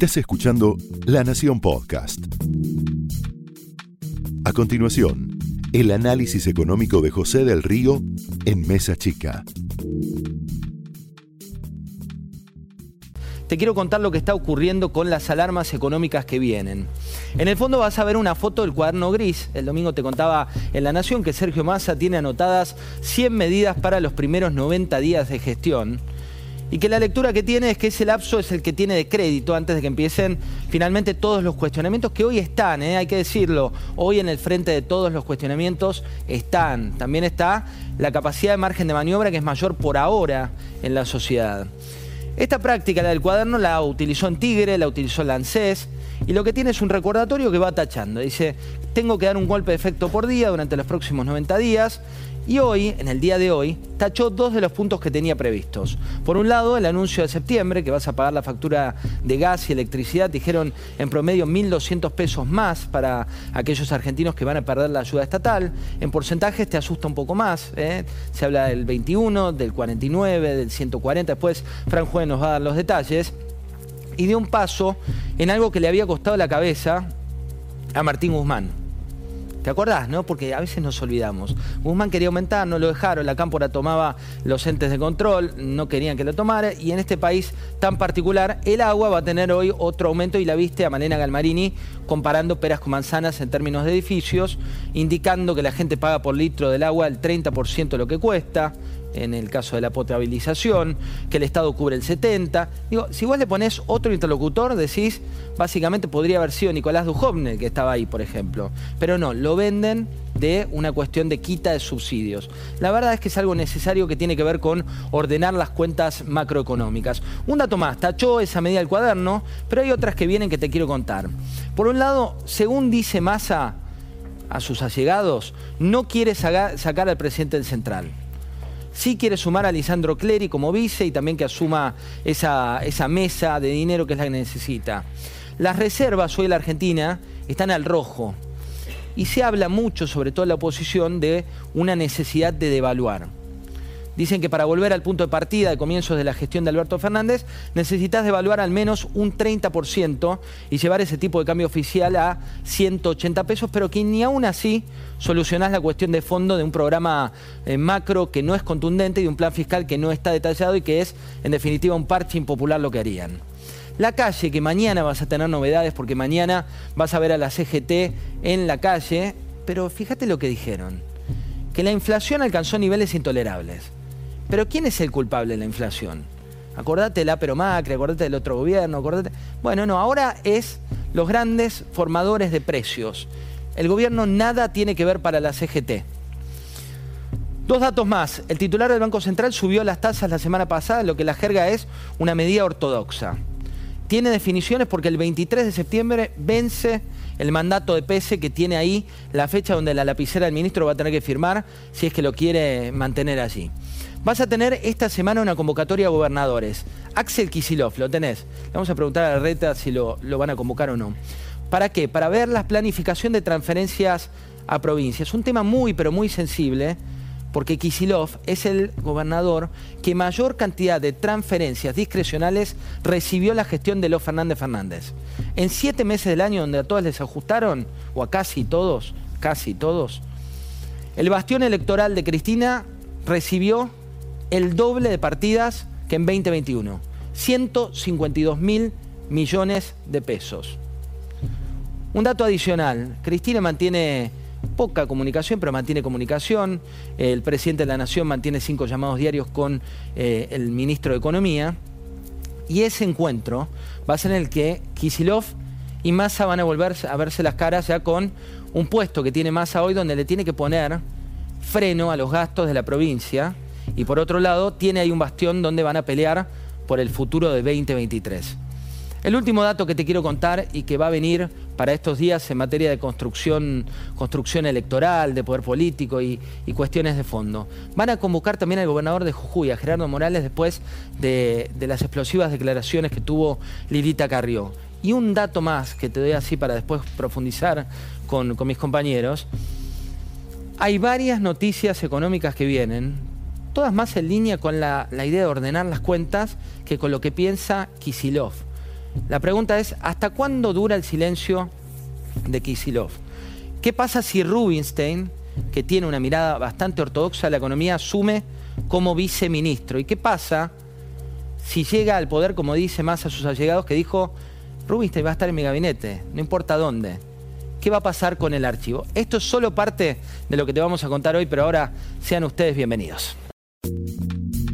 Estás escuchando La Nación Podcast. A continuación, el análisis económico de José del Río en Mesa Chica. te quiero contar lo que está ocurriendo con las alarmas económicas que vienen. En el fondo vas a ver una foto del cuaderno gris. El domingo te contaba en La Nación que Sergio Massa tiene anotadas 100 medidas para los primeros 90 días de gestión. Y que la lectura que tiene es que ese lapso es el que tiene de crédito antes de que empiecen finalmente todos los cuestionamientos que hoy están, ¿eh? hay que decirlo, hoy en el frente de todos los cuestionamientos están. También está la capacidad de margen de maniobra que es mayor por ahora en la sociedad. Esta práctica, la del cuaderno, la utilizó en Tigre, la utilizó en Lancés, y lo que tiene es un recordatorio que va tachando. Dice, tengo que dar un golpe de efecto por día durante los próximos 90 días, y hoy, en el día de hoy, tachó dos de los puntos que tenía previstos. Por un lado, el anuncio de septiembre, que vas a pagar la factura de gas y electricidad, dijeron en promedio 1.200 pesos más para aquellos argentinos que van a perder la ayuda estatal. En porcentajes te asusta un poco más. ¿eh? Se habla del 21, del 49, del 140. Después, Fran Juez nos va a dar los detalles. Y dio un paso en algo que le había costado la cabeza a Martín Guzmán ¿Te acordás, no? Porque a veces nos olvidamos. Guzmán quería aumentar, no lo dejaron, la cámpora tomaba los entes de control, no querían que lo tomara, y en este país tan particular, el agua va a tener hoy otro aumento y la viste a Malena Galmarini comparando peras con manzanas en términos de edificios, indicando que la gente paga por litro del agua el 30% de lo que cuesta, en el caso de la potabilización, que el Estado cubre el 70%. Digo, si vos le ponés otro interlocutor, decís, básicamente podría haber sido Nicolás Dujovne, que estaba ahí, por ejemplo. Pero no, lo venden de una cuestión de quita de subsidios. La verdad es que es algo necesario que tiene que ver con ordenar las cuentas macroeconómicas. Un dato más, tachó esa medida del cuaderno, pero hay otras que vienen que te quiero contar. Por un lado, según dice Massa a sus allegados, no quiere sacar al presidente del Central. Sí quiere sumar a Lisandro Clery como vice y también que asuma esa, esa mesa de dinero que es la que necesita. Las reservas hoy en la Argentina están al rojo y se habla mucho, sobre todo en la oposición, de una necesidad de devaluar. Dicen que para volver al punto de partida de comienzos de la gestión de Alberto Fernández necesitas devaluar al menos un 30% y llevar ese tipo de cambio oficial a 180 pesos, pero que ni aún así solucionás la cuestión de fondo de un programa eh, macro que no es contundente y de un plan fiscal que no está detallado y que es, en definitiva, un parche impopular lo que harían. La calle, que mañana vas a tener novedades porque mañana vas a ver a la CGT en la calle, pero fíjate lo que dijeron, que la inflación alcanzó niveles intolerables pero ¿quién es el culpable de la inflación? Acordate del Pero Macri, acordate del otro gobierno, acordate. Bueno, no, ahora es los grandes formadores de precios. El gobierno nada tiene que ver para la CGT. Dos datos más. El titular del Banco Central subió las tasas la semana pasada, lo que la jerga es una medida ortodoxa. Tiene definiciones porque el 23 de septiembre vence el mandato de Pese que tiene ahí la fecha donde la lapicera del ministro va a tener que firmar si es que lo quiere mantener allí. Vas a tener esta semana una convocatoria a gobernadores. Axel Kisilov, lo tenés. Le vamos a preguntar a reta si lo, lo van a convocar o no. ¿Para qué? Para ver la planificación de transferencias a provincias. Un tema muy, pero muy sensible, porque Kisilov es el gobernador que mayor cantidad de transferencias discrecionales recibió la gestión de los Fernández Fernández. En siete meses del año, donde a todos les ajustaron, o a casi todos, casi todos, el bastión electoral de Cristina recibió el doble de partidas que en 2021. 152 mil millones de pesos. Un dato adicional, Cristina mantiene poca comunicación, pero mantiene comunicación. El presidente de la Nación mantiene cinco llamados diarios con eh, el ministro de Economía. Y ese encuentro va a ser en el que Kisilov y Massa van a volver a verse las caras ya con un puesto que tiene Massa hoy donde le tiene que poner freno a los gastos de la provincia y por otro lado tiene ahí un bastión donde van a pelear por el futuro de 2023. El último dato que te quiero contar y que va a venir para estos días en materia de construcción, construcción electoral, de poder político y, cuestiones de fondo. Van a convocar también al gobernador de Jujuy, a Gerardo Morales, después de, las explosivas declaraciones que tuvo Lilita Carrió. Y un dato más que te doy así para después profundizar con, con mis compañeros. Hay varias noticias económicas que vienen, todas más en línea con la, idea de ordenar las cuentas que con lo que piensa Kisilov. La pregunta es, ¿hasta cuándo dura el silencio de Kisilov? ¿Qué pasa si Rubinstein, que tiene una mirada bastante ortodoxa a la economía, asume como viceministro? ¿Y qué pasa si llega al poder, como dice más a sus allegados, que dijo, Rubinstein va a estar en mi gabinete, no importa dónde? ¿Qué va a pasar con el archivo? Esto es solo parte de lo que te vamos a contar hoy, pero ahora sean ustedes bienvenidos.